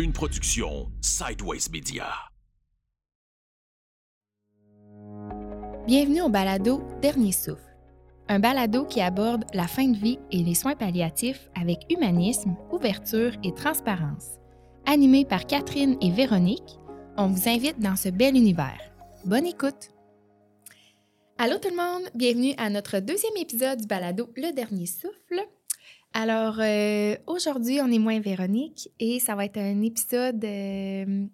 Une production Sideways Media. Bienvenue au balado Dernier souffle. Un balado qui aborde la fin de vie et les soins palliatifs avec humanisme, ouverture et transparence. Animé par Catherine et Véronique, on vous invite dans ce bel univers. Bonne écoute! Allô tout le monde, bienvenue à notre deuxième épisode du balado Le Dernier Souffle. Alors, euh, aujourd'hui, on est moins Véronique et ça va être un épisode, euh,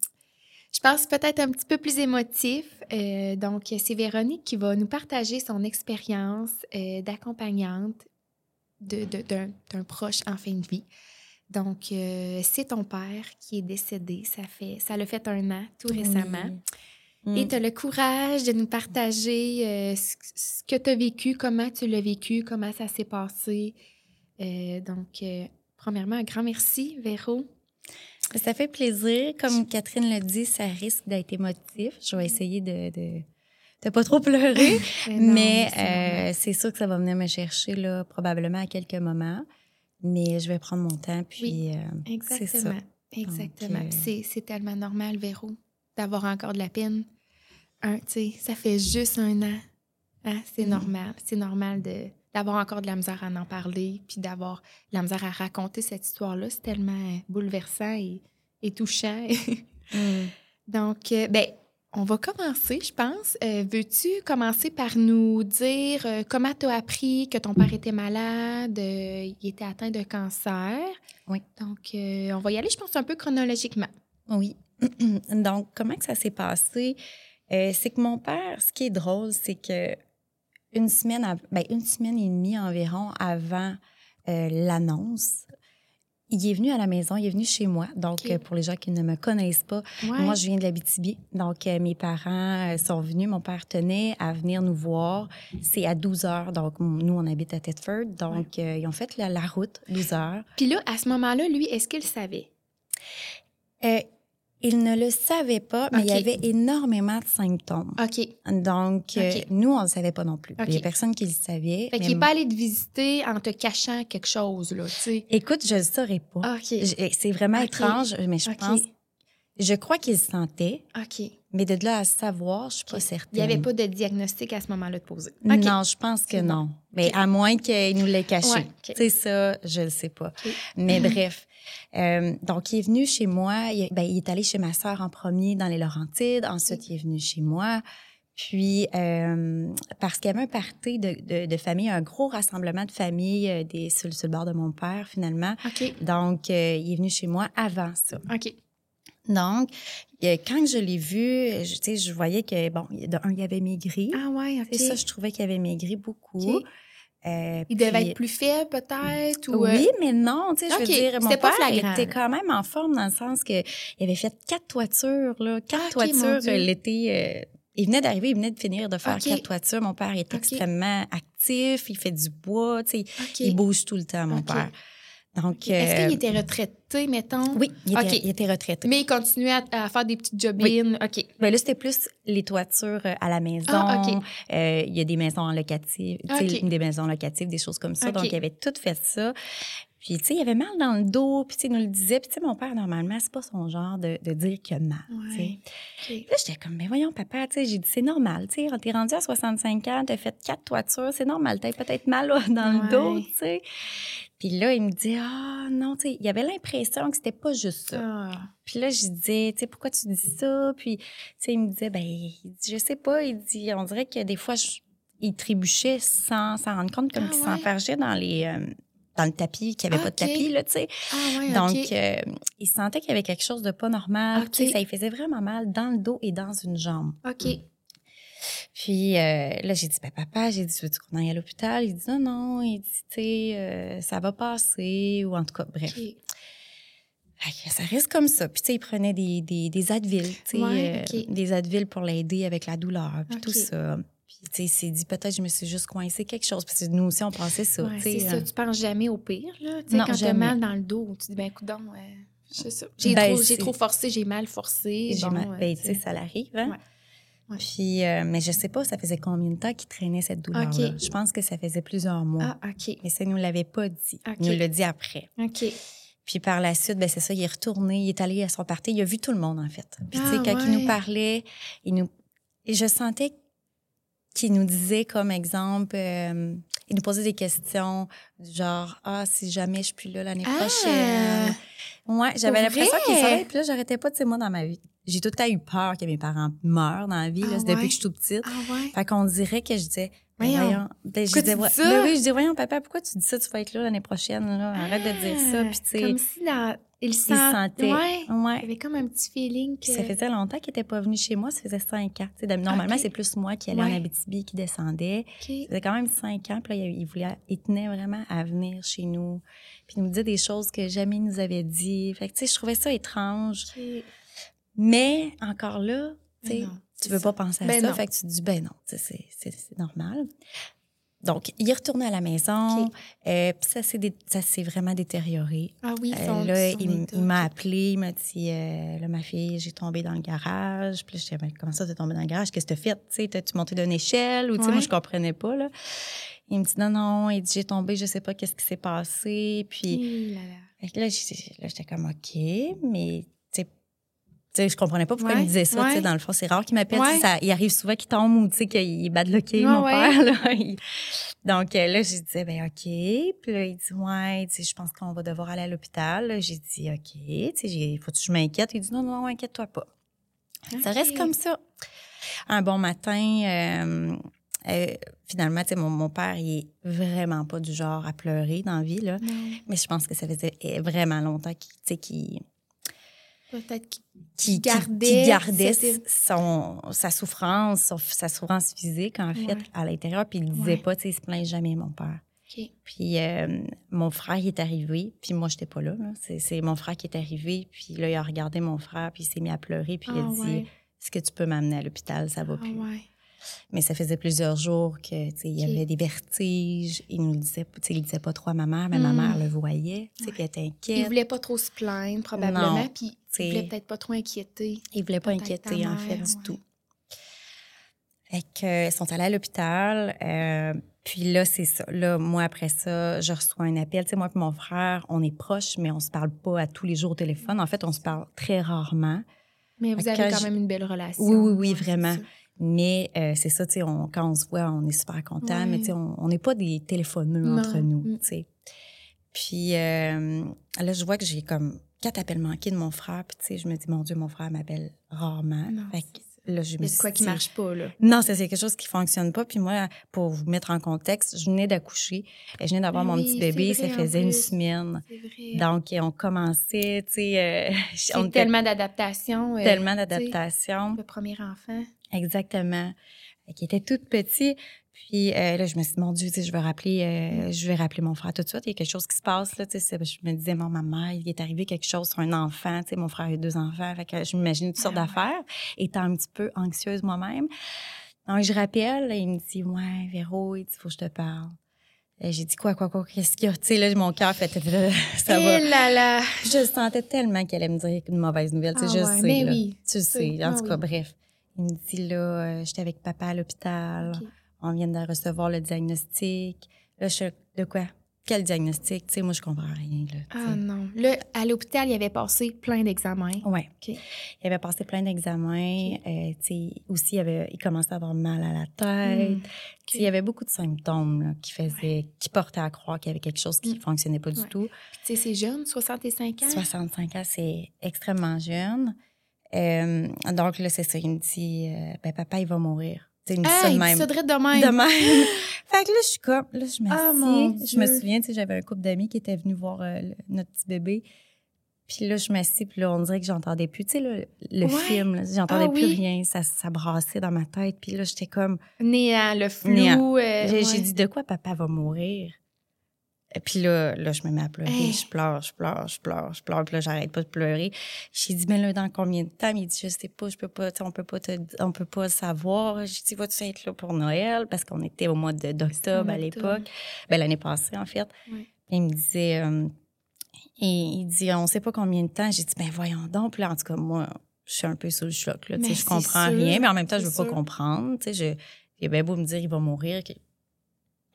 je pense, peut-être un petit peu plus émotif. Euh, donc, c'est Véronique qui va nous partager son expérience d'accompagnante d'un proche en fin de vie. Donc, c'est ton père qui est décédé. Ça fait, ça l'a fait un an tout récemment. Et mm. tu as le courage de nous partager ce, que tu as vécu, comment tu l'as vécu, comment ça s'est passé. Euh, donc, euh, premièrement, un grand merci, Véro. Ça fait plaisir. Comme Catherine l'a dit, ça risque d'être émotif. Je vais essayer de, de, pas trop pleurer, mais euh, c'est sûr que ça va venir me chercher là, probablement à quelques moments. Mais je vais prendre mon temps, puis oui, exactement. Exactement. C'est tellement normal, Véro, d'avoir encore de la peine. Un, ça fait juste un an. Hein? C'est mm. normal. C'est normal de, d'avoir encore de la misère à en parler, puis d'avoir de la misère à raconter cette histoire-là. C'est tellement euh, bouleversant et, touchant. Mm. Donc, euh, ben, on va commencer, je pense. Euh, veux-tu commencer par nous dire comment tu as appris que ton père était malade, il était atteint de cancer? Oui. Donc, on va y aller, je pense, un peu chronologiquement. Oui. Donc, comment que ça s'est passé? c'est que mon père, ce qui est drôle, c'est que une semaine, ben, une semaine et demie environ avant euh, l'annonce, il est venu à la maison, il est venu chez moi. Donc, euh, pour les gens qui ne me connaissent pas, moi, je viens de l'Abitibi. Donc, euh, mes parents sont venus. Mon père tenait à venir nous voir. C'est à 12 heures. Donc, nous, on habite à Thetford. Donc, ils ont fait la, la, route 12 heures. Puis là, à ce moment-là, lui, est-ce qu'il savait? Il ne le savait pas, mais il y avait énormément de symptômes. OK. Donc, euh, nous, on ne le savait pas non plus. Il y a personne qui le savait. Fait qu'il n'est pas allé te visiter en te cachant quelque chose, là, tu sais. Écoute, je ne le saurais pas. OK. C'est vraiment étrange, mais je pense... Je crois qu'il sentait. OK. Mais de là à savoir, je ne suis pas certaine. Il n'y avait pas de diagnostic à ce moment-là de poser. Non, je pense que non. Mais à moins qu'il nous l'ait caché. C'est ça, je ne le sais pas. Mais bref. Euh, donc, il est venu chez moi. Ben, il, est allé chez ma sœur en premier dans les Laurentides. Ensuite, il est venu chez moi. Puis, euh, parce qu'il y avait un party de, de, famille, un gros rassemblement de famille euh, des, sur, le bord de mon père, finalement. Donc, il est venu chez moi avant ça. OK. Donc, quand je l'ai vu, je, je voyais que, bon, d'un, il avait maigri. Ah ouais, OK. C'est ça, je trouvais qu'il avait maigri beaucoup. Euh, il devait être plus faible peut-être ou Oui, euh? mais non, tu sais, je veux dire, mon père était quand même en forme dans le sens que il avait fait quatre toitures là, quatre ah, toitures l'été. Euh, il venait d'arriver, il venait de finir de faire quatre toitures. Mon père est extrêmement actif, il fait du bois, tu sais, il bouge tout le temps, mon père. Donc, Est-ce qu'il euh, était retraité, mettons? Oui, il était, retraité. Mais il continuait à, faire des petites jobines. OK. Ben là, c'était plus les toitures euh, à la maison. Ah, euh, il y a des maisons locatives, des maisons locatives, des choses comme ça. Donc, il avait tout fait ça. Puis, tu sais, il avait mal dans le dos, puis, tu sais, il nous le disait. Puis, tu sais, mon père, normalement, c'est pas son genre de, dire qu'il a mal, tu sais. Là, j'étais comme, mais voyons, papa, tu sais, j'ai dit, c'est normal, tu sais, t'es rendu à 65 ans, t'as fait quatre toitures, c'est normal, t'as peut-être mal dans le dos, tu sais. Puis là, il me dit Ah non, tu sais, il avait l'impression que c'était pas juste ça. Ah. Puis là, je disais, tu sais, pourquoi tu dis ça? Puis, tu sais, il me disait, ben, il dit, je sais pas. Il dit, on dirait que des fois, il trébuchait sans s'en rendre compte, comme ah, qu'il s'enfargeait dans les. Euh, dans le tapis, qu'il n'y avait pas de tapis, là, tu sais. Ah, ouais, Donc, euh, il sentait qu'il y avait quelque chose de pas normal. Tu sais, ça lui faisait vraiment mal dans le dos et dans une jambe. OK. Puis euh, là, j'ai dit, ben, papa, j'ai dit, veux-tu qu'on aille à l'hôpital? Il dit, non, non. Il dit, tu sais, euh, ça va passer, ou en tout cas, bref. ça reste comme ça. Puis, tu sais, il prenait des, des, des Advil, tu sais, des Advil pour l'aider avec la douleur, puis tout ça. Puis, tu sais, il s'est dit, peut-être je me suis juste coincé quelque chose. Parce que nous aussi, on pensait ça. Ouais, c'est ça. Tu penses jamais au pire, là. Tu sais, quand t'as mal dans le dos, tu dis, ben, écoute c'est ça. J'ai ben, trop, trop, forcé, j'ai mal forcé. Bon, ben, tu sais, ça l'arrive, hein? Puis, euh, mais je sais pas, ça faisait combien de temps qu'il traînait cette douleur-là? Je pense que ça faisait plusieurs mois. Ah, OK. Mais ça ne nous l'avait pas dit. Il nous l'a dit après. OK. Puis par la suite, ben c'est ça, il est retourné, il est allé à son party, il a vu tout le monde en fait. Puis tu sais, Ah, quand il nous parlait, il nous, et je sentais qu'il nous disait comme exemple, euh, il nous posait des questions du genre ah si jamais je suis plus là l'année Ah! prochaine. Ouais, j'avais l'impression qu'il savait. Puis là, j'arrêtais pas de dire moi dans ma vie. J'ai tout le temps eu peur que mes parents meurent dans la vie, là, Ah, c'est depuis que je suis toute petite. Ah ouais? Fait qu'on dirait que je disais, ben Voyons. voyons. Ben, je dis ouais. Ben oui, je dis, voyons, papa, pourquoi tu dis ça? Tu vas être là l'année prochaine, là. Arrête de dire ça. Puis, tu sais, Ah, Comme si il, sent... il sentait. Ouais. Il avait comme un petit feeling que... Ça faisait longtemps qu'il était pas venu chez moi. Ça faisait cinq ans. Normalement, c'est plus moi qui allais Ouais. en Abitibi, qui descendait. OK. Ça faisait quand même cinq ans. Puis là, il, voulait, il tenait vraiment à venir chez nous. Puis il nous disait des choses que jamais il nous avait dit. Fait que, tu sais, je trouvais ça étrange. Mais encore là, Mais non, tu veux ça. pas penser à Ben ça. non. Fait que tu te dis, ben non, c'est- normal. Donc, il est retourné à la maison. OK. euh, puis ça s'est dé- ça s'est vraiment détérioré. Ah oui, Euh, son, là, son il, m'a appelé, il m'a dit euh, là, ma fille, j'ai tombé dans le garage. Puis là, je disais, Ben, comment ça, t'es tombé dans le garage? Qu'est-ce que t'as fait? Tu sais, t'as-tu monté d'une échelle? Ou, tu sais, Ouais. moi, je comprenais pas, là. Il me dit, non, non, il dit, j'ai tombé, je sais pas qu'est-ce qui s'est passé. Puis, là là. fait que là, là, j'étais comme, OK, mais, sais, je comprenais pas pourquoi il me disait ça. ouais. Dans le fond, c'est rare qu'il m'appelle. Ouais. ça- Il arrive souvent qu'il tombe ou, tu sais, qu'il est bad lucké, Ouais, mon père, là. Il- Donc, euh, là, j'ai dit, ben, OK. Puis là, il dit, ouais, il je pense qu'on va devoir aller à l'hôpital. J'ai dit, OK. Tu sais, j'ai- faut que je m'inquiète. Il dit, non, non, inquiète-toi pas. Ça reste comme ça. Un bon matin, euh, euh, finalement, tu sais, mon, mon père, il est vraiment pas du genre à pleurer dans la vie, là. Mais je pense que ça faisait eh, vraiment longtemps qu'il, tu sais, qu'il, peut-être qu'il... qu'il, Gardait son, sa souffrance, son- sa souffrance physique, en fait, Ouais. à l'intérieur. Puis il disait Ouais. pas, tu sais, il se plaint jamais, mon père. Puis euh, mon frère, il est arrivé, puis moi, j'étais pas là. là. C'est, mon frère qui est arrivé, puis là, il a regardé mon frère, puis il s'est mis à pleurer, puis il Ah a dit ouais. Est-ce que tu peux m'amener à l'hôpital? Ça va Ah plus. Mais ça faisait plusieurs jours que, tu sais, il y avait des vertiges. Il nous le disait, tu sais, il le disait pas trop à ma mère, mais ma Hmm. mère le voyait, tu sais, puis elle était Il inquiète. voulait pas trop se plaindre, probablement, puis il voulait peut-être pas trop inquiéter. Il voulait pas inquiéter, en fait, du tout. Fait que, ils sont allés à l'hôpital. euh, puis là, c'est ça. Là, moi, après ça, je reçois un appel. Tu sais, moi et mon frère, on est proches, mais on se parle pas à tous les jours au téléphone. En fait, on se parle très rarement. Mais vous Fait avez quand même une belle relation. Oui, oui, oui, vraiment. Mais euh, c'est ça, tu sais, on- quand on se voit, on est super contents, Ouais. mais tu sais, on n'est pas des téléphoneux Non. entre nous, Mm. tu sais. Puis euh, là, je vois que j'ai comme quatre appels manqués de mon frère, puis tu sais, je me dis, mon Dieu, mon frère m'appelle rarement. Non, fait c'est que ça. Là, je me suis quoi qui marche pas, là. Non, c'est quelque chose qui fonctionne pas. Puis moi, pour vous mettre en contexte, je venais d'accoucher. Je venais d'avoir Ben mon petit bébé, vrai, ça faisait une semaine. C'est vrai. Donc, on commençait, tu sais, euh, on tellement d'adaptation. euh, tellement d'adaptation. Le premier enfant. Exactement. Qu'il était tout petit. Puis euh, là, je me suis dit, mon Dieu, tu sais, je vais rappeler, euh, je vais rappeler mon frère tout de suite. Il y a quelque chose qui se passe, là, tu sais. Je me disais, mon maman, il est arrivé quelque chose sur un enfant, tu sais, mon frère a deux enfants. Fait que je m'imaginais toutes sortes Ah ouais. d'affaires, étant un petit peu anxieuse moi-même. Donc, je rappelle, il me dit, ouais, Véro, il dit, faut que je te parle. Et J'ai dit, quoi, quoi, quoi, qu'est-ce qu'il y a? Tu sais, là, mon cœur fait, ça va. Eh là là! Je sentais tellement qu'elle allait me dire une mauvaise nouvelle. Tu sais, Ah je sais. mais là. oui. Tu sais. En ah tout cas, oui. bref. Il me dit, là, euh, j'étais avec papa à l'hôpital. On vient de recevoir le diagnostic. Là, je suis de quoi? Quel diagnostic? Tu sais, moi, je comprends rien, là. Ah non. Là, à l'hôpital, il avait passé plein d'examens. Ouais. OK. Il avait passé plein d'examens. Ok. euh, tu sais, aussi, il, avait, il commençait à avoir mal à la tête. Tu sais, Il y avait beaucoup de symptômes là, qui faisaient, qui portaient à croire qu'il y avait quelque chose qui Mm. fonctionnait pas du Ouais. tout. Tu sais, c'est jeune, 65 ans? 65 ans, c'est extrêmement jeune. Euh, donc là, c'est ça. Il me dit, euh, ben, papa, il va mourir. Il me dit Ah, ça de même. ça de même. De même. fait que là, je suis comme, là, je Ah, m'assieds. je me souviens, tu sais, j'avais un couple d'amis qui étaient venus voir euh, le- notre petit bébé. Puis là, je m'assieds, puis là, on dirait que j'entendais plus, tu sais, le, le Ouais. film, j'entendais Ah plus oui. rien. Ça, ça brassait dans ma tête. Puis là, j'étais comme, Néant, le flou. Euh, j'ai ouais. j'ai dit, de quoi papa va mourir? Puis là, là, je me mets à pleurer. Hey. Je pleure, je pleure, je pleure, je pleure. Puis là, j'arrête pas de pleurer. J'ai dit, mais là, dans combien de temps? Il dit, je sais pas, je peux pas, on peut pas te, on peut pas savoir. J'ai dit, vas-tu être là pour Noël? Parce qu'on était au mois d'octobre à l'époque. Ben, l'année passée, en fait. Il me disait, euh, et il dit, on sait pas combien de temps. J'ai dit, ben, voyons donc. Puis là, en tout cas, moi, je suis un peu sous le choc, là. Tu sais, je comprends sûr, rien, mais en même temps, je veux pas comprendre. Tu sais, je, il a bien beau me dire, il va mourir.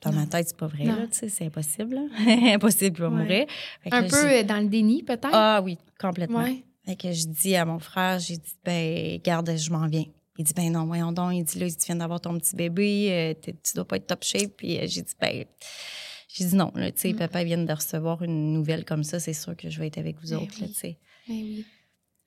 Dans ma tête, c'est pas vrai, là, tu sais, c'est impossible. impossible, je vais mourir. Un peu euh, dans le déni, peut-être? Ah oui, complètement. Fait que je dis à mon frère, j'ai dit, ben, garde, je m'en viens. Il dit, ben non, voyons donc. Il dit, là, tu viens d'avoir ton petit bébé, euh, tu dois pas être top shape. Puis euh, j'ai dit, ben, j'ai dit non, tu sais, mm. papa vient de recevoir une nouvelle comme ça, c'est sûr que je vais être avec vous ben autres, tu sais. Ben oui.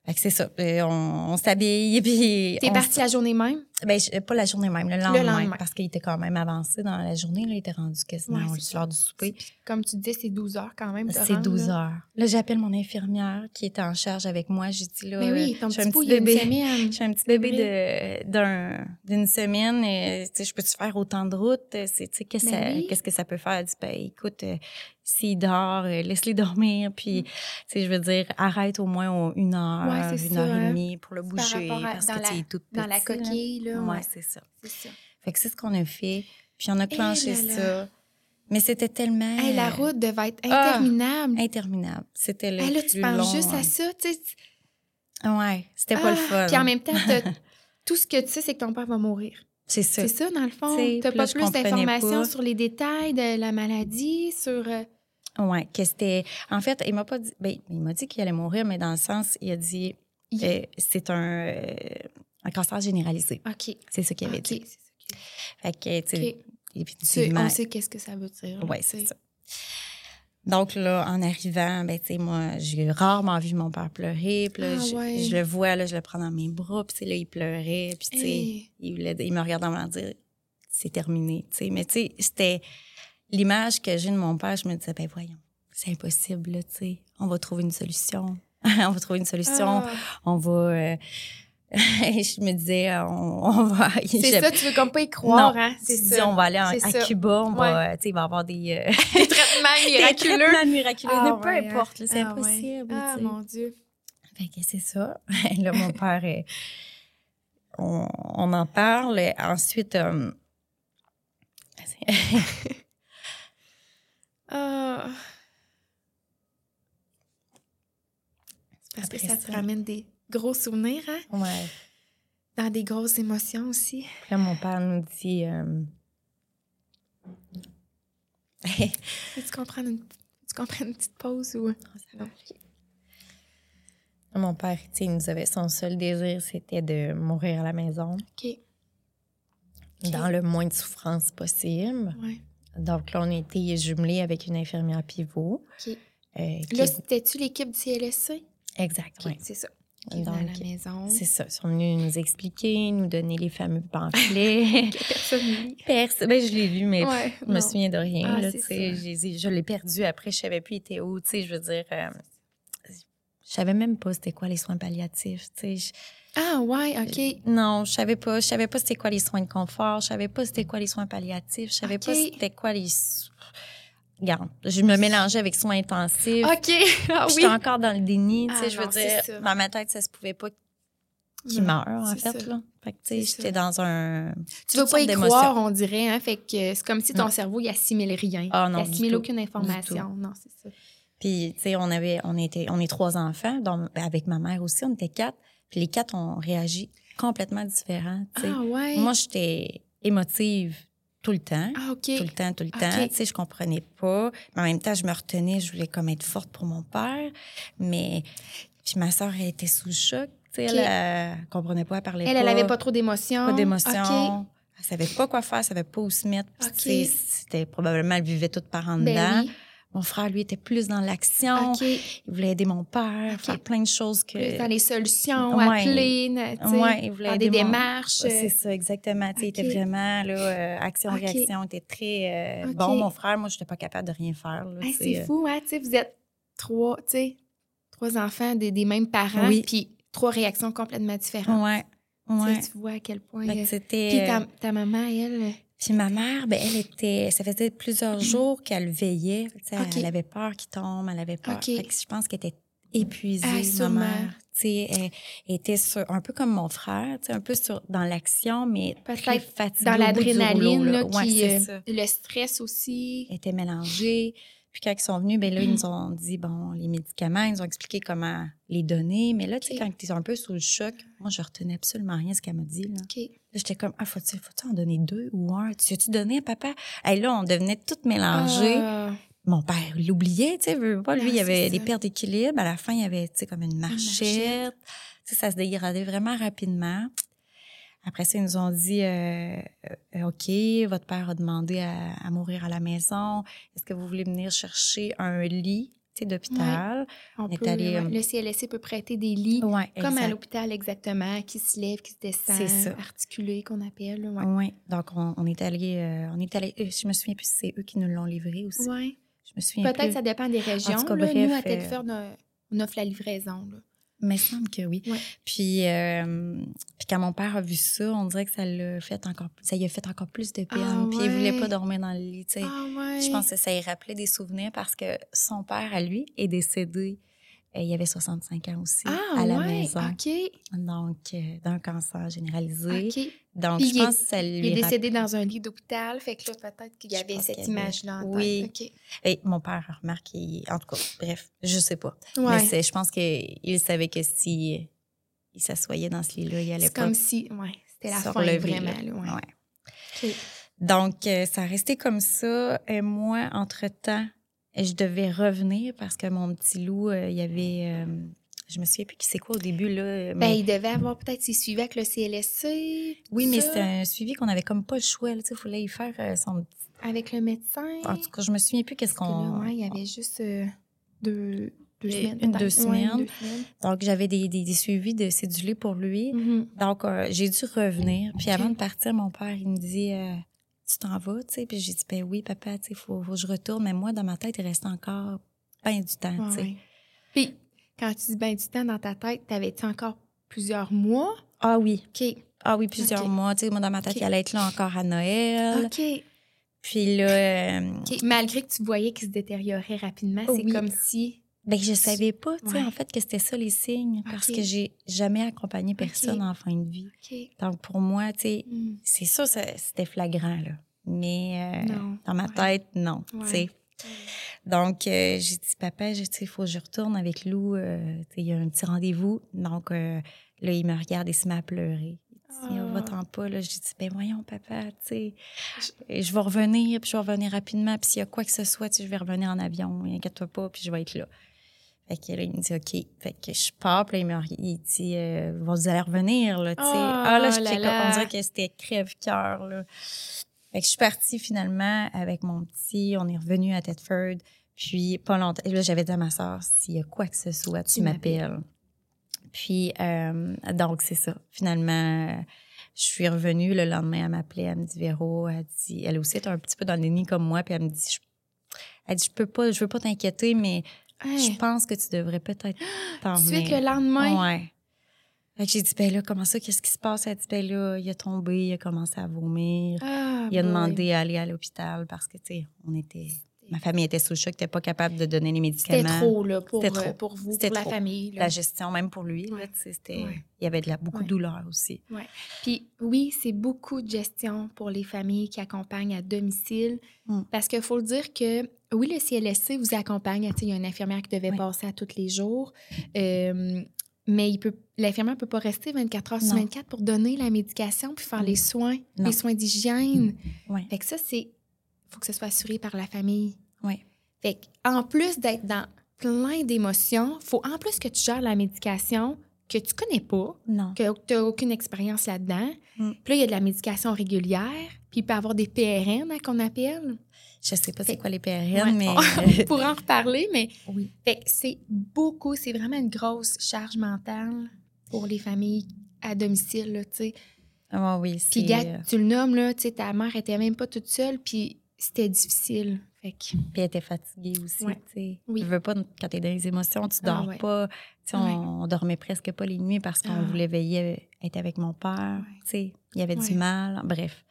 Fait que c'est ça. Euh, on, on s'habille, puis... T'es partie la journée même? Ben, pas la journée même, le lendemain. Parce qu'il était quand même avancé dans la journée. Là, il était rendu quasiment ouais, l'heure du souper. Comme tu disais, c'est 12 heures quand même. C'est 12 heures. Là, j'appelle mon infirmière qui était en charge avec moi. J'ai dit, là, Mais ben oui, ton petit, un petit bébé. J'ai un petit bébé d'une semaine. Et, je peux-tu faire autant de routes? Qu'est-ce que, ben qu'est-ce que ça peut faire? Elle dit, ben, écoute, euh, s'il dort, euh, laisse-les dormir. Puis, mm. tu sais, je veux dire, arrête au moins une heure, une heure et hein. demie pour le bouger. parce que, tu es toute Dans la coquille, là. Ouais, c'est ça. ça. Fait que c'est ce qu'on a fait. Puis on a eh clenché ça. Mais c'était tellement. la route devait être ah! interminable. interminable. C'était le. là, tu penses juste à ça, tu sais. Ouais, c'était pas le ah! fun. Puis en même temps, tout ce que tu sais, c'est que ton père va mourir. C'est ça. C'est ça, dans le fond. Tu n'as pas plus d'informations sur les détails de la maladie, sur. Euh, Oui, que c'était. En fait, il m'a pas dit. Ben, il m'a dit qu'il allait mourir, mais dans le sens, il a dit. Euh, c'est un. Euh, un cancer généralisé. OK. C'est ça qu'il avait dit. Fait que, tu sais, effectivement. On sait qu'est-ce que ça veut dire. Oui, c'est ça. Donc, là, en arrivant, ben, tu sais, moi, j'ai rarement vu mon père pleurer. Puis là, ah, je, le vois, là, je le prends dans mes bras. Puis, là, il pleurait. Puis, tu sais, il, il, me regardait en me dire, c'est terminé, tu sais. Mais, tu sais, c'était l'image que j'ai de mon père. Je me disais, ben, voyons, c'est impossible, tu sais. On va trouver une solution. on va trouver une solution. Ah. On va... Euh, je me disais, on, va. C'est ça, tu veux comme pas y croire, hein? C'est ça. on va aller à Cuba, on va, tu sais, il va avoir des, euh, des traitements miraculeux. des traitements miraculeux. Ah, peu importe, c'est ah, impossible. Ah, mon Dieu. Fait que c'est ça. là, mon père, on, on, en parle. Ensuite, euh... Ah. Parce que ça te ramène des gros souvenirs, hein? Ouais. Dans des grosses émotions aussi. Là, mon père nous dit. Euh... tu, comprends une, tu comprends une petite pause ou. Mon père, tu sais, nous avait son seul désir, c'était de mourir à la maison. OK. Dans le moins de souffrance possible. Ouais. Donc là, on était jumelés avec une infirmière pivot. Euh, là, c'était-tu l'équipe du CLSC? Exact, oui. C'est ça. Donc, à la maison. C'est ça. Ils sont venus nous expliquer, nous donner les fameux pamphlets. Personne lit. Personne. Ben, je l'ai lu, mais je me souviens de rien. Ah, là, je l'ai perdu après, je savais plus il était où. Je veux dire, euh, je savais même pas c'était quoi les soins palliatifs. Je, ah ouais, OK. Non, je savais pas. Je savais pas c'était quoi les soins de confort. Je savais pas c'était quoi les soins palliatifs. Je savais pas c'était quoi les Regarde, je me mélangeais avec soins intensifs. OK. Ah, oui. J'étais encore dans le déni. tu sais, ah je veux dire, dans ma tête, ça se pouvait pas qu'il meure, en fait. Là. Fait que, tu sais, j'étais dans un. Tu veux pas y croire, on dirait. Hein? Fait que c'est comme si ton cerveau, il assimile rien. Ah, non, il assimile aucune information. Non, c'est ça. Puis, tu sais, on avait, on était, on est trois enfants, donc, avec ma mère aussi, on était quatre. Puis les quatre ont réagi complètement différents. Ah, ouais? Moi, j'étais émotive tout le temps. Ah, OK. Tout le temps, tout le temps. Tu sais, je comprenais pas. Mais en même temps, je me retenais, je voulais comme être forte pour mon père. Mais, puis ma soeur, elle était sous choc. Tu sais, elle, elle, comprenait pas, elle parlait elle, pas. Elle, elle avait pas trop d'émotions. Pas d'émotions. Elle savait pas quoi faire, elle savait pas où se mettre. C'était probablement, elle vivait toute par en ben dedans. Oui. Mon frère, lui, était plus dans l'action. Il voulait aider mon père, faire plein de choses que... Plus dans les solutions, ouais. appeler, ouais, il voulait aider des démarches. C'est ça, exactement. Il était vraiment, là, euh, action-réaction, était très euh, bon. Mon frère, moi, je n'étais pas capable de rien faire. c'est euh. fou, hein? sais, vous êtes trois, tu sais, trois enfants des, des mêmes parents, puis trois réactions complètement différentes. Ouais. Ouais. Tu vois à quel point... C'était... Puis ta, ta maman, elle... Puis ma mère, ben elle était, ça faisait plusieurs jours qu'elle veillait. Elle avait peur qu'il tombe, elle avait peur. je pense qu'elle était épuisée, ah, ma mère. elle, était sur, un peu comme mon frère, un peu sur, dans l'action, mais très fatiguée. Dans l'adrénaline, ouais, euh, le stress aussi. Elle était mélangée. Puis quand ils sont venus, ben là, ils nous ont dit, bon, les médicaments, ils nous ont expliqué comment les donner. Mais là, tu sais, quand ils sont un peu sous le choc, moi, je retenais absolument rien ce qu'elle m'a dit. Là, j'étais comme, ah, faut-tu faut en donner deux ou un? Tu as-tu donné à papa? Et là, on devenait toutes mélangées. Ah. Mon père l'oubliait, tu sais, pas. Lui, il y avait des pertes d'équilibre. À la fin, il y avait, tu sais, comme une marchette. ça se dégradait vraiment rapidement. Après ça, ils nous ont dit euh, euh, OK, votre père a demandé à, mourir à la maison. Est-ce que vous voulez venir chercher un lit d'hôpital? On, est allé, Le CLSC peut prêter des lits, comme à l'hôpital exactement, qui se lèvent, qui se descendent, articulés qu'on appelle. Oui, donc on, est allé, euh, on est allé, je me souviens plus si c'est eux qui nous l'ont livré aussi. Oui. Je me souviens Peut-être ça dépend des régions. nous, à Tedford, on offre la livraison. Là. Mais il semble que oui. Puis, euh, puis quand mon père a vu ça, on dirait que ça l'a fait encore ça lui a fait encore plus de peine. Ah puis il voulait pas dormir dans le lit. Ah Je pense que ça lui rappelait des souvenirs parce que son père, à lui, est décédé il y avait 65 ans aussi ah, à la ouais, maison. OK. Donc, euh, d'un cancer généralisé. OK. Donc, je pense que ça lui. Il est décédé dans un lit d'hôpital. Fait que là, peut-être qu'il y avait cette image-là en Oui. OK. Et mon père a remarqué. En tout cas, bref, je sais pas. Ouais. Mais je pense qu'il savait que si il s'assoyait dans ce lit-là, il allait pas. C'est comme si. Ouais, c'était la fin vraiment. Là, ouais. Donc, euh, ça a resté comme ça. Et moi, entre-temps, je devais revenir parce que mon petit loup, euh, il y avait. Euh, je me souviens plus qui c'est quoi au début. Là, ben, mais... Ben, il devait avoir peut-être ses suivis avec le CLSC. Oui, mais c'est un suivi qu'on avait comme pas le choix. Il fallait y faire euh, son. Avec le médecin. En tout cas, je me souviens plus qu'est-ce qu'on. Il y avait juste deux. Deux semaines, une, deux semaines. Donc, j'avais des, des, suivis de cédulés pour lui. Mm-hmm. Donc, j'ai dû revenir. Puis, avant de partir, mon père, il me dit tu t'en vas, tu sais. Puis j'ai dit, ben oui, papa, tu sais, faut, faut que je retourne. Mais moi, dans ma tête, il reste encore bien du temps, tu sais. Puis, quand tu dis bien du temps dans ta tête, t'avais-tu encore plusieurs mois? Ah oui. OK. Ah oui, plusieurs mois. Tu sais, moi, dans ma tête, il allait être là encore à Noël. OK. Puis là... Euh, Malgré que tu voyais qu'il se détériorait rapidement, c'est comme si... Ben, je savais pas, tu sais, en fait, que c'était ça les signes, parce que j'ai jamais accompagné personne en fin de vie. Donc, pour moi, tu sais, hmm. c'est ça, c'était flagrant, là. Mais euh, dans ma tête, non, tu sais. Donc, euh, j'ai dit, papa, il faut que je retourne avec Lou. Euh, il y a un petit rendez-vous. Donc, là, il me regarde et se met à pleurer. Il dit, oh, va-t'en pas. Là, j'ai dit, ben voyons, papa, tu sais, je vais revenir, puis je vais revenir rapidement. Puis s'il y a quoi que ce soit, je vais revenir en avion. Inquiète-toi pas, puis je vais être là. Fait que là, il me dit OK. Fait que je pars, puis là, il, dit euh, Vous allez revenir, là, tu sais. ah là, oh je on dirait que c'était crève-cœur, là. Fait que je suis partie finalement avec mon petit. On est revenu à Tedford. Puis, pas longtemps. Là, j'avais dit à ma soeur S'il y a quoi que ce soit, tu, m'appelles. Puis, euh, donc, c'est ça. Finalement, je suis revenue. Le lendemain, elle m'appelait. Elle me dit Véro, elle dit Elle aussi est un petit peu dans le déni comme moi. Puis, elle me dit Elle dit Je peux pas, je veux pas t'inquiéter, mais je pense que tu devrais peut-être t'en venir. Suite le lendemain? Ouais. j'ai dit, ben là, comment ça, qu'est-ce qui se passe? Elle dit, ben là, il a tombé, il a commencé à vomir. Ah, il a demandé à aller à l'hôpital parce que, tu sais, on était. Ma famille était sous le choc, n'était pas capable de donner les médicaments. C'était trop, là, pour, trop. Euh, pour vous, pour la famille. La gestion, même pour lui, c'était... Il y avait de la, beaucoup de douleur aussi. Ouais. Puis oui, c'est beaucoup de gestion pour les familles qui accompagnent à domicile. Mm. Parce qu'il faut le dire que oui, le CLSC vous accompagne. Il y a une infirmière qui devait passer à tous les jours. Euh, mais il peut, l'infirmière ne peut pas rester 24 heures sur 24 pour donner la médication puis faire les soins, les soins d'hygiène. Ouais. Fait que ça, c'est. Il faut que ce soit assuré par la famille. Oui. Fait en plus d'être dans plein d'émotions, faut en plus que tu gères la médication que tu connais pas, non. que tu n'as aucune expérience là-dedans. Mm. Puis là, il y a de la médication régulière, puis il peut y avoir des PRN hein, qu'on appelle. Je sais pas c'est quoi les PRN, mais... On pourra en reparler, mais oui. c'est beaucoup, c'est vraiment une grosse charge mentale pour les familles à domicile, tu sais. Ah oui, Puis, euh, tu le nommes, là, tu sais, ta mère était même pas toute seule, puis c'était difficile. Fait que... Puis elle était fatiguée aussi, tu sais. Oui. veux pas, quand t'es dans les émotions, tu dors ah pas. Tu sais, on, dormait presque pas les nuits parce qu'on ah. voulait veiller, être avec mon père, tu sais. Il y avait du mal, bref.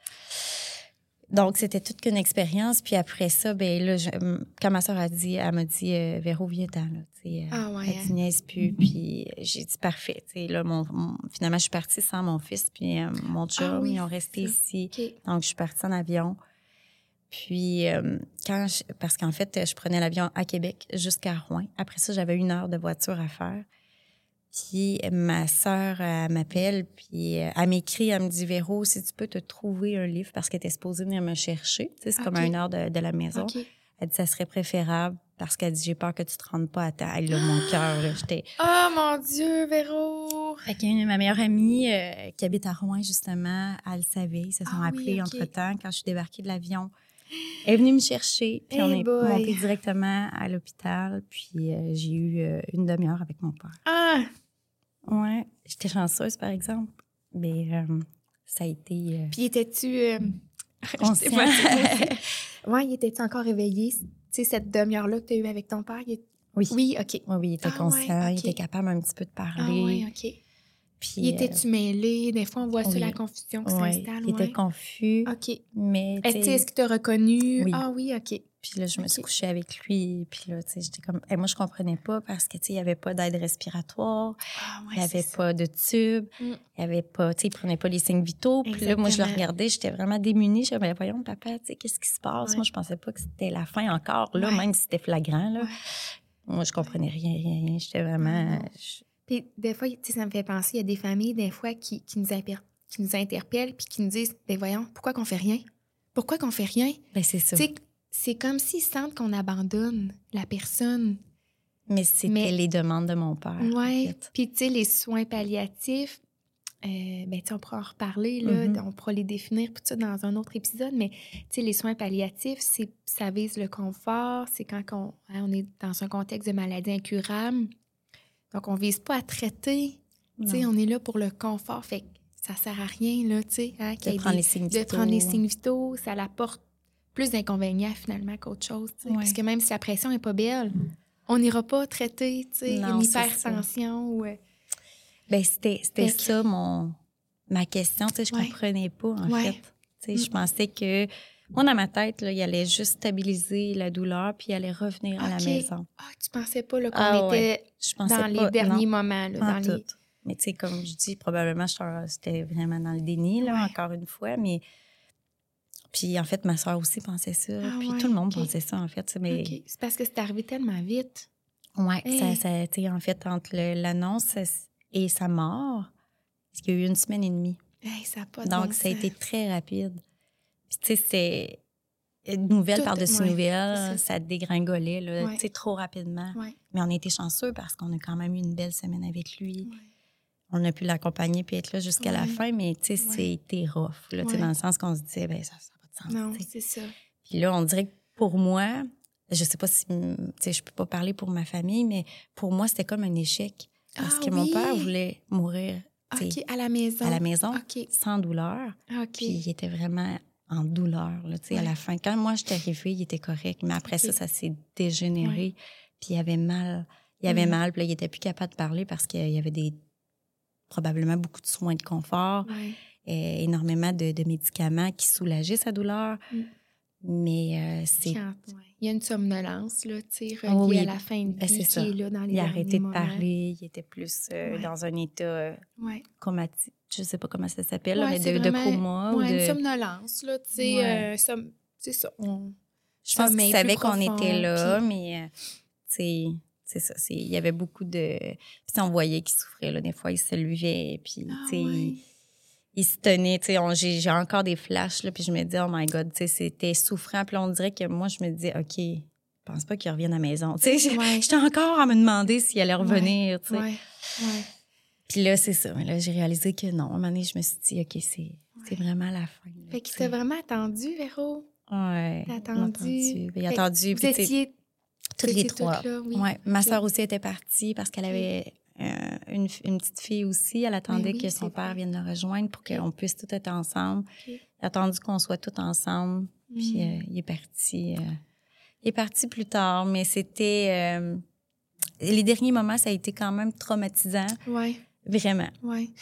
Donc, c'était toute qu'une expérience. Puis après ça, ben là, quand ma soeur a dit, elle m'a dit, euh, Véro, viens-t'en, là. sais, ah ouais. Elle niaise plus. Puis j'ai dit, parfait. là, mon, finalement, je suis partie sans mon fils puis euh, mon ah chum. ils ont resté ici. Donc, je suis partie en avion. Puis, euh, quand parce qu'en fait, je prenais l'avion à Québec jusqu'à Rouen. Après ça, j'avais une heure de voiture à faire. Puis ma sœur m'appelle, puis euh, elle m'écrit, elle me dit Véro, si tu peux te trouver un livre parce qu'elle était supposée venir me chercher. Tu sais, c'est comme à une heure de, la maison. Elle dit ça serait préférable parce qu'elle dit j'ai peur que tu te rendes pas à ta. Elle, mon cœur, j'étais. Oh mon Dieu, Véro! Fait que ma meilleure amie euh, qui habite à Rouen, justement, elle le savait. Ils se sont ah appelés entre-temps quand je suis débarquée de l'avion. Elle est venue me chercher, puis on est monté directement à l'hôpital, puis euh, j'ai eu une demi-heure avec mon père. Ah! Ouais, j'étais chanceuse, par exemple. Mais euh, ça a été. Euh, Puis étais-tu. Euh, ouais, était-tu encore réveillé? Tu sais, cette demi-heure-là que tu as eue avec ton père? Oui. Oui, OK. Oui, oui, il était ah conscient, il était capable un petit peu de parler. Ah, oui, OK. Puis, était-tu mêlé? Des fois, on voit sur la confusion qui s'installe. Il était confus. OK. Mais. Est-ce qu'il t'a reconnu? Oui. Ah oui, OK. Puis là, je me suis couchée avec lui. Puis là, tu sais, j'étais comme. Et moi, je comprenais pas parce que, tu sais, il n'y avait pas d'aide respiratoire. Ah, il n'y avait pas de tube. Mm. Il n'y avait pas. Tu sais, il prenait pas les signes vitaux. Puis là, moi, je le regardais. J'étais vraiment démunie. Je me disais, voyons, papa, tu sais, qu'est-ce qui se passe? Moi, je pensais pas que c'était la fin encore, là, même si c'était flagrant, là. Moi, je comprenais rien, rien, rien. J'étais vraiment. Puis des fois, tu sais, ça me fait penser, il y a des familles, des fois, qui, qui, nous, qui nous interpellent puis qui nous disent, ben voyons, pourquoi qu'on fait rien? Pourquoi qu'on fait rien? Ben c'est ça c'est comme s'ils sentent qu'on abandonne la personne. Mais c'était les demandes de mon père. Oui. Puis, tu sais, les soins palliatifs, euh, ben, on pourra en reparler, là, mm-hmm. on pourra les définir, tout ça, dans un autre épisode, mais, les soins palliatifs, ça vise le confort, c'est quand on, hein, on, est dans un contexte de maladie incurable. Donc, on vise pas à traiter, tu sais, on est là pour le confort, fait que ça sert à rien, là, tu sais, hein, de, prendre les signes de prendre les signes vitaux, ça l'apporte plus d'inconvénients finalement qu'autre chose. Parce que même si la pression n'est pas belle, on n'ira pas traiter une hypertension. Ou, euh, ben, c'était ça mon, ma question. Je ne comprenais pas, en fait. Je mm. pensais que, moi, dans ma tête, là, il allait juste stabiliser la douleur puis il allait revenir à la maison. Ah, tu pensais pas qu'on ah, était dans les derniers moments. Là, dans les... Mais tu sais, comme je dis, probablement, c'était vraiment dans le déni, là, encore une fois. Mais puis en fait, ma soeur aussi pensait ça. Ah puis tout le monde pensait ça, en fait. Mais... C'est parce que c'est arrivé tellement vite. Oui, ça, ça a été en fait entre l'annonce et sa mort, il y a eu une semaine et demie. ça pas Donc, ça a été très rapide. Puis tu sais, c'est nouvelle par-dessus nouvelle, ça. dégringolait là, trop rapidement. Mais on a été chanceux parce qu'on a quand même eu une belle semaine avec lui on a pu l'accompagner puis être là jusqu'à la fin, mais tu sais, c'était rough, là, dans le sens qu'on se disait, ben ça, non, c'est ça. Puis là, on dirait que pour moi, je sais pas si, tu sais, je peux pas parler pour ma famille, mais pour moi, c'était comme un échec. Parce ah que mon père voulait mourir. OK, à la maison. À la maison, sans douleur. Puis il était vraiment en douleur, là, tu sais, à la fin. Quand moi, j'étais arrivée, il était correct, mais après ça, ça s'est dégénéré. Puis il avait mal. Il avait mm. mal, puis là, il était plus capable de parler parce qu'il y avait des probablement beaucoup de soins de confort. Euh, énormément de, médicaments qui soulageaient sa douleur. Mm. Mais euh, c'est. Il y a une somnolence, là, tu sais, ah reliée à la fin de ben, vie qui est là dans les Il a arrêté de parler, il était plus euh, dans un état comatique. Je ne sais pas comment ça s'appelle, mais de, de, coma. ou de... une somnolence, là, tu sais. c'est ça. Je pense qu'il savait qu'on était là, mais, tu c'est ça. Il y avait beaucoup de. Puis on voyait qu'il souffrait, là. Des fois, il se levait, puis, ah tu sais il se tenait, tu sais, j'ai encore des flashs, là, puis je me dis, oh my God, tu sais, c'était souffrant. Puis on dirait que moi, je me disais, OK, je pense pas qu'il revienne à la maison. Tu sais, j'étais encore à me demander s'il allait revenir, tu sais. Puis là, c'est ça. Là, j'ai réalisé que non. À un moment donné, je me suis dit, OK, c'est vraiment la fin. fait qu'il t'a vraiment attendu, Véro? Oui. T'as attendu. Il a attendu. Vous étiez toutes les trois. oui. ouais. Ma soeur aussi était partie parce qu'elle avait euh, une, une, petite fille aussi. Elle attendait ben que son père vienne la rejoindre pour qu'on puisse tout être ensemble. Elle a attendu qu'on soit tous ensemble. Puis hmm. euh, il est parti. Euh, il est parti plus tard, mais c'était. les derniers moments, ça a été quand même traumatisant. Oui. Vraiment. Oui.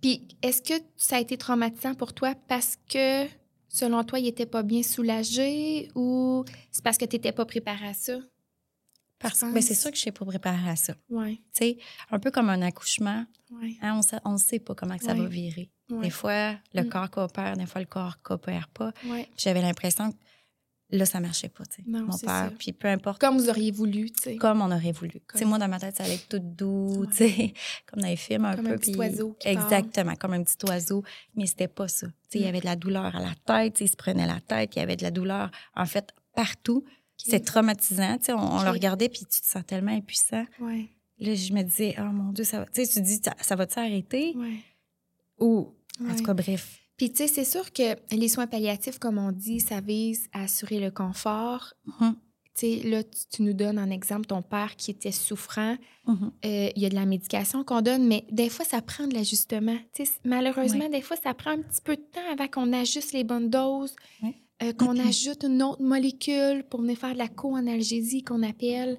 Puis est-ce que ça a été traumatisant pour toi parce que, selon toi, il n'était pas bien soulagé ou c'est parce que tu n'étais pas préparé à ça? Parce que c'est sûr que je suis pas préparée à ça. Ouais. Tu sais, un peu comme un accouchement. Ouais. Hein, on ne sait pas comment que ça va virer. Des fois, le mm. corps coopère, des fois, le corps coopère pas. J'avais l'impression là, ça marchait pas, tu sais. Mon père, puis peu importe. Comme vous auriez voulu, tu sais. Comme on aurait voulu. Tu sais, moi, dans ma tête, ça allait être tout doux, tu sais, comme dans les films un peu. Comme un petit oiseau. Exactement, comme un petit oiseau. Mais c'était pas ça. Tu sais, il y avait de la douleur à la tête, il se prenait la tête, il y avait de la douleur, en fait, partout. C'est traumatisant, tu sais, on, le regardait, puis tu te sens tellement impuissant. Ouais. Là, je me disais, oh mon Dieu, ça va. Tu sais, tu dis, ça, va s'arrêter? Ouais. Ou, en tout cas, bref. Puis, tu sais, c'est sûr que les soins palliatifs, comme on dit, ça vise à assurer le confort. Mm-hmm. Tu sais, là, tu, nous donnes un exemple, ton père qui était souffrant. Mm-hmm. Euh, il y a de la médication qu'on donne, mais des fois, ça prend de l'ajustement. Tu sais, malheureusement, des fois, ça prend un petit peu de temps avant qu'on ajuste les bonnes doses. Euh, qu'on ajoute une autre molécule pour venir faire de la co-analgésie qu'on appelle.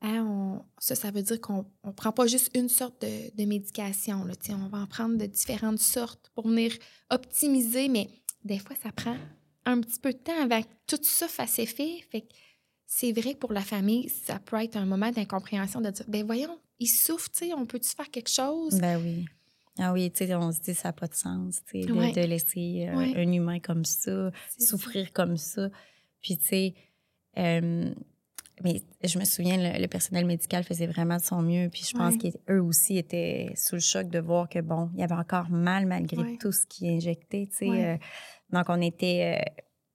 Hein, ça, ça veut dire qu'on ne prend pas juste une sorte de, médication. Là, on va en prendre de différentes sortes pour venir optimiser, mais des fois, ça prend un petit peu de temps avant que tout ça fasse effet. Fait c'est vrai que pour la famille, ça peut être un moment d'incompréhension de dire, ben voyons, il souffre, on peut-tu faire quelque chose? Ben oui. Ah oui, tu sais, on se dit ça n'a pas de sens, tu sais, de, laisser euh, un humain comme ça, souffrir comme ça. Puis, tu sais, euh, mais je me souviens, le, personnel médical faisait vraiment de son mieux. Puis je pense qu'eux aussi étaient sous le choc de voir que, bon, il y avait encore mal malgré tout ce qui est injecté, tu sais. Euh, donc, on était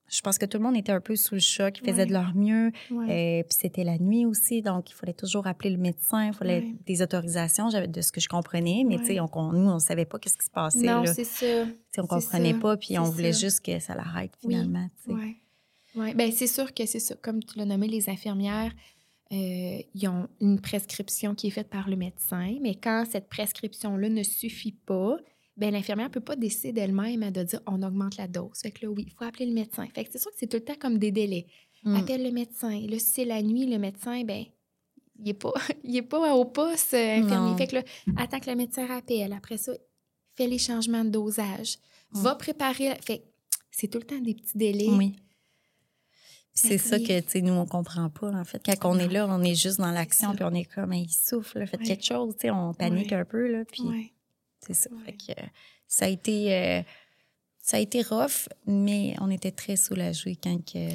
je pense que tout le monde était un peu sous le choc, ils faisaient de leur mieux. et euh, puis c'était la nuit aussi, donc il fallait toujours appeler le médecin, il fallait des autorisations de ce que je comprenais, mais tu sais, on, nous, on ne savait pas qu'est-ce qui se passait. Non, c'est ça. on ne comprenait pas, puis on voulait juste que ça l'arrête finalement. Oui, ouais. ben, c'est sûr que c'est ça. Comme tu l'as nommé, les infirmières, euh, ils ont une prescription qui est faite par le médecin, mais quand cette prescription-là ne suffit pas, ben l'infirmière ne peut pas décider d'elle-même de dire on augmente la dose. Fait que là, oui, il faut appeler le médecin. Fait que c'est sûr que c'est tout le temps comme des délais. Mm. Appelle le médecin. Et là, si c'est la nuit, le médecin, ben il n'est pas, est pas au poste euh, infirmier. Fait que là, attends que le médecin rappelle. Après ça, fais les changements de dosage. Mm. Va préparer. Fait c'est tout le temps des petits délais. Oui. C'est ça que, tu sais, nous, on comprend pas, en fait. Quand on est là, on est juste dans l'action, puis on est comme, il souffle, faites quelque chose, tu sais, on panique un peu, là, puis c'est ça. ça a été euh, ça a été rough, mais on était très soulagés quand que.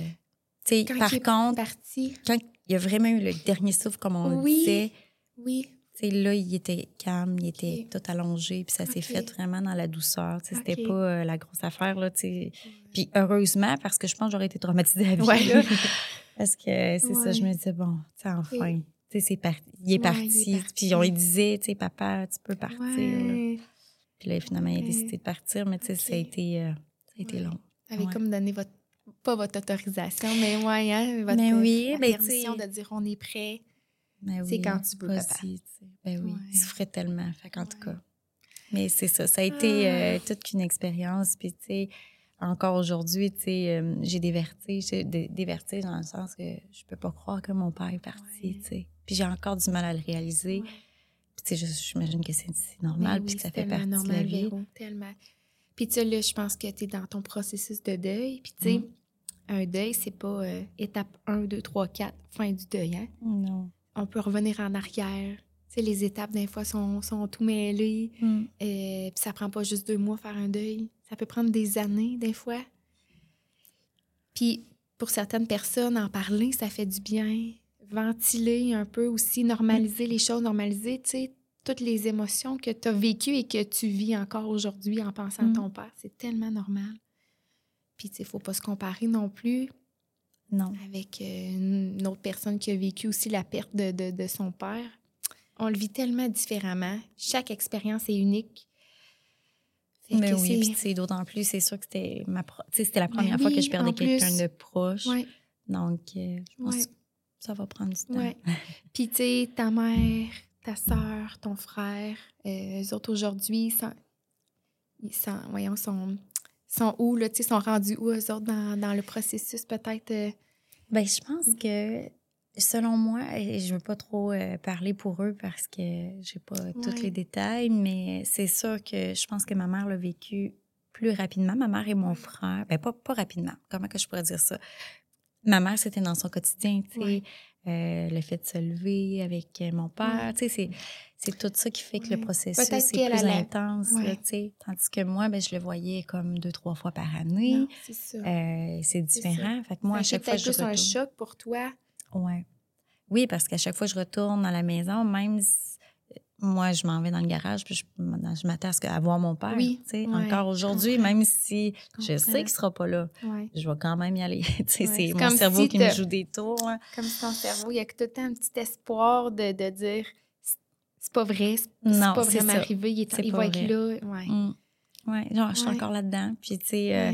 Quand par contre, parti. quand il y a vraiment eu le dernier souffle, comme on disait. Oui. là, il était calme, il était tout allongé, puis ça s'est fait vraiment dans la douceur. C'était pas euh, la grosse affaire, là, Puis heureusement, parce que je pense que j'aurais été traumatisée à vie, parce que c'est ça, je me disais, bon, enfin c'est parti. Il est parti. Puis on lui disait, tu sais, papa, tu peux partir. Puis là, finalement, il a décidé de partir, mais tu sais, ça a été, euh, ça a été long. Vous comme donné votre, pas votre autorisation, mais ouais, hein, votre mais oui, permission de dire on est prêt. c'est quand tu peux, papa. ben oui, il souffrait tellement. Fait en tout cas. Mais c'est ça, ça a été euh, ah. toute une expérience. Puis, tu sais, encore aujourd'hui, tu sais, euh, j'ai des vertiges, des, des, vertiges dans le sens que je peux pas croire que mon père est parti, tu sais. Puis j'ai encore du mal à le réaliser. Puis, tu sais, j'imagine que c'est normal, puis que ça fait partie de la vie. tellement. Puis, tu sais, là, je pense que tu es dans ton processus de deuil. Puis, tu sais, mm. un deuil, c'est pas euh, étape 1, 2, 3, 4, fin du deuil, hein? Non. On peut revenir en arrière. Tu sais, les étapes, des fois, sont, sont tout mêlées. Mm. Euh, puis, ça prend pas juste deux mois faire un deuil. Ça peut prendre des années, des fois. Puis, pour certaines personnes, en parler, ça fait du bien ventiler un peu aussi, normaliser les choses, normaliser, tu sais, toutes les émotions que tu as vécues et que tu vis encore aujourd'hui en pensant à mm. ton père. C'est tellement normal. Puis, tu sais, il ne faut pas se comparer non plus. Non. Avec euh, une autre personne qui a vécu aussi la perte de, de, son père. On le vit tellement différemment. Chaque expérience est unique. Mais oui, puis d'autant plus, c'est sûr que c'était ma c'était la première fois que je perdais quelqu'un de proche. Donc, euh, je pense ça va prendre du temps. Ouais. Puis, tu sais, ta mère, ta soeur, ton frère, euh, eux autres aujourd'hui, sont, ils sont, voyons, sont, sont où, là, tu sais, sont rendus où, eux autres, dans, dans le processus, peut-être? Euh? Bien, je pense que, selon moi, et je veux pas trop euh, parler pour eux parce que j'ai pas tous les détails, mais c'est sûr que je pense que ma mère l'a vécu plus rapidement. Ma mère et mon frère, ben pas, pas rapidement, comment que je pourrais dire ça? Ma mère, c'était dans son quotidien, tu sais. euh, le fait de se lever avec euh, mon père. Tu sais, c'est tout ça qui fait que le processus est plus intense. tandis que moi, ben, je le voyais comme deux, trois fois par année. c'est différent. Fait que moi, à chaque fois, je plus un choc pour toi? Ouais. Oui, parce qu'à chaque fois que je retourne à la maison, même moi, je m'en vais dans le garage, puis je, je m'attends à voir mon père. Oui, encore aujourd'hui, même si je, sais qu'il ne sera pas là, je vais quand même y aller. c'est mon cerveau qui me joue des tours. Hein. Comme si ton cerveau, il y a tout le temps un petit espoir de, de dire c'est pas vrai, c'est pas vraiment arrivé, il, est, il va être là. Ouais. Mm. ouais. genre, je suis encore là-dedans. Puis, tu sais, euh,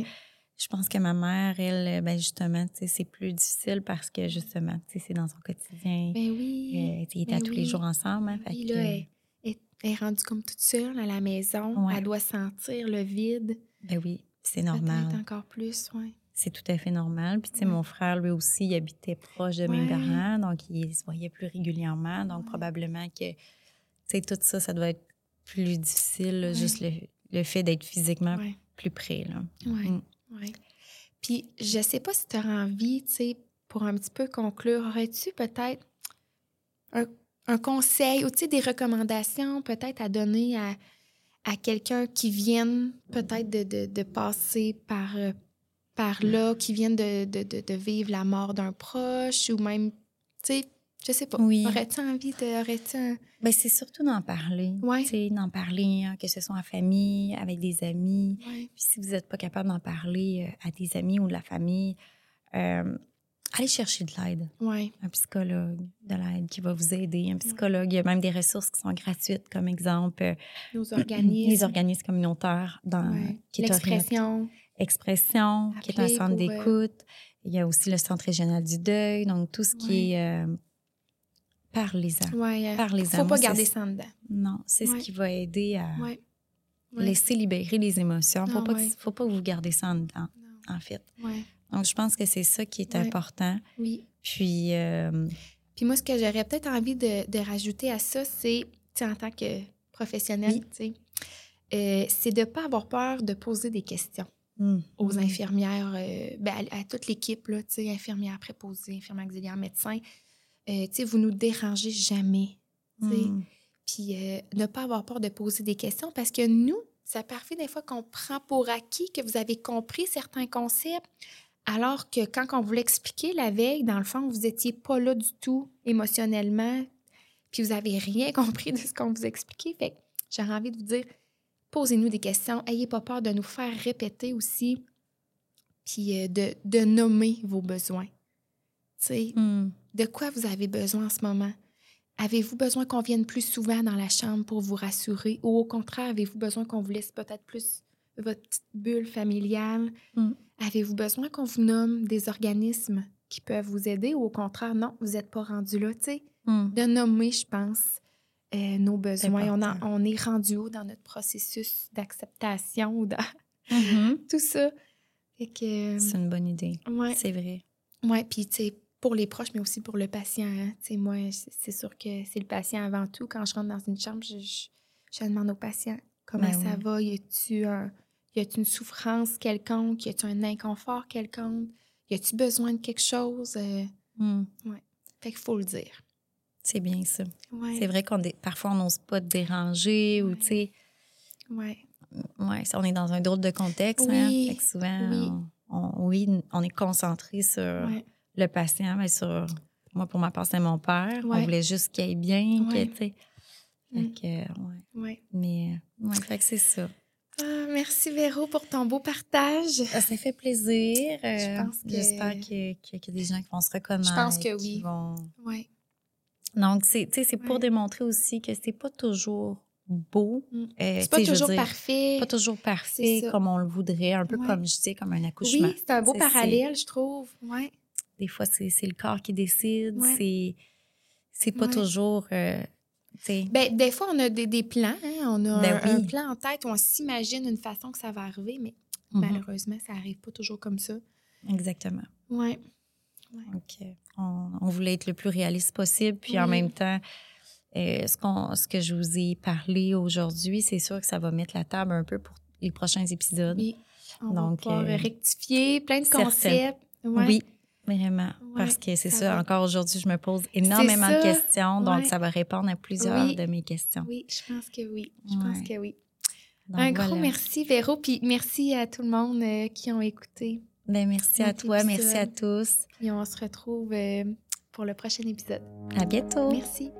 je pense que ma mère, elle, ben justement, c'est plus difficile parce que justement, c'est dans son quotidien. Ben oui. Euh, ils étaient ben tous les jours ensemble. Hein, fait là, elle est rendue comme toute seule à la maison. Elle doit sentir le vide. Ben oui, c'est normal. Encore plus, oui. C'est tout à fait normal. Puis, tu sais, mon frère, lui aussi, il habitait proche de mes parents, donc il se voyait plus régulièrement. Donc, probablement que, tu sais, tout ça, ça doit être plus difficile, juste le, fait d'être physiquement plus près, là. Oui, mm. oui. Puis, je sais pas si tu auras envie, tu sais, pour un petit peu conclure, aurais-tu peut-être un un conseil ou des recommandations peut-être à donner à, à quelqu'un qui vienne peut-être de, de, passer par, euh, par là, qui vienne de, de vivre la mort d'un proche ou même, tu sais, je sais pas. Oui. Aurais-tu envie de. Aurais-tu ben, c'est surtout d'en parler. Oui. D'en parler, hein, que ce soit en famille, avec des amis. Puis si vous n'êtes pas capable d'en parler euh, à des amis ou de la famille, euh, allez chercher de l'aide. Ouais. Un psychologue, de l'aide qui va vous aider. Un psychologue, il y a même des ressources qui sont gratuites, comme exemple euh, Nos organismes. les organismes communautaires dans l'expression. Expression, qui est un centre euh, d'écoute. Il y a aussi le Centre régional du deuil, donc tout ce qui est euh, parlez-en. Ouais, parlez Faut pas garder ça en dedans. Non, c'est ce qui va aider à laisser libérer les émotions. Faut ah, pas, faut pas vous garder ça en dedans, en fait. Donc, je pense que c'est ça qui est important. Oui. Puis. Euh, Puis moi, ce que j'aurais peut-être envie de, de, rajouter à ça, c'est, en tant que professionnel, euh, c'est de ne pas avoir peur de poser des questions mmh. aux infirmières, euh, ben, à, toute l'équipe, là, infirmières préposées, infirmières auxiliaires, médecins. vous nous dérangez jamais. Mmh. Puis ne pas avoir peur de poser des questions parce que nous, ça parfait des fois qu'on prend pour acquis que vous avez compris certains concepts, alors que quand on vous l'expliquait la veille, dans le fond, vous n'étiez pas là du tout émotionnellement, puis vous n'avez rien compris de ce qu'on vous expliquait. Fait j'ai envie de vous dire, posez-nous des questions, ayez pas peur de nous faire répéter aussi, puis euh, de, de nommer vos besoins. Tu sais, hmm. de quoi vous avez besoin en ce moment? Avez-vous besoin qu'on vienne plus souvent dans la chambre pour vous rassurer? Ou au contraire, avez-vous besoin qu'on vous laisse peut-être plus votre petite bulle familiale? Hmm. Avez-vous besoin qu'on vous nomme des organismes qui peuvent vous aider ou au contraire, non, vous n'êtes pas rendu là, tu sais? Hmm. De nommer, je pense, euh, nos besoins. On, on, est rendu haut dans notre processus d'acceptation ou mm-hmm. tout ça. C'est une bonne idée. Ouais. C'est vrai. Oui, puis tu sais, pour les proches, mais aussi pour le patient. Hein. Tu sais, moi, c'est sûr que c'est le patient avant tout. Quand je rentre dans une chambre, je, je, demande au patient comment ben ça va? Y a-tu un y a-t-il une souffrance quelconque? Y a-t-il un inconfort quelconque? Y a-t-il besoin de quelque chose? Euh, hmm. ouais. Fait qu'il faut le dire. C'est bien ça. C'est vrai qu'on parfois on n'ose pas te déranger ou tu sais. Ouais. Ouais, on est dans un drôle de contexte. Hein. Fait que souvent, oui. On, oui, on est concentré sur le patient, mais sur moi pour ma part c'est mon père. On voulait juste qu'il aille bien, que. Fait mm. que ouais. Mais ouais, fait que c'est ça. Ah, merci Véro pour ton beau partage. Ça fait plaisir. Euh, j'espère qu'il y, a des gens qui vont se reconnaître. Je pense que oui. Vont... Donc, c'est pour démontrer aussi que c'est pas toujours beau. Mm. Euh, c'est pas toujours parfait. Pas toujours parfait comme on le voudrait, un peu comme je dis, comme un accouchement. Oui, c'est un beau parallèle, je trouve. Ouais. Des fois, c'est le corps qui décide. C'est pas toujours. Euh, ben, des fois, on a des, plans. Hein, on a ben un, plan en tête où on s'imagine une façon que ça va arriver, mais mm-hmm. malheureusement, ça n'arrive pas toujours comme ça. Exactement. Oui. Ouais. On, voulait être le plus réaliste possible. Puis en même temps, euh, ce, ce que je vous ai parlé aujourd'hui, c'est sûr que ça va mettre la table un peu pour les prochains épisodes. Oui. On Donc, va euh, rectifier plein de concepts. Oui, Vraiment. parce que c'est ça, encore aujourd'hui, je me pose énormément de questions, donc ça va répondre à plusieurs de mes questions. Oui, je pense que oui. Je pense que oui. un gros merci, Véro, puis merci à tout le monde euh, qui ont écouté. Ben, merci à toi, merci à tous. Et on se retrouve euh, pour le prochain épisode. À bientôt. Merci.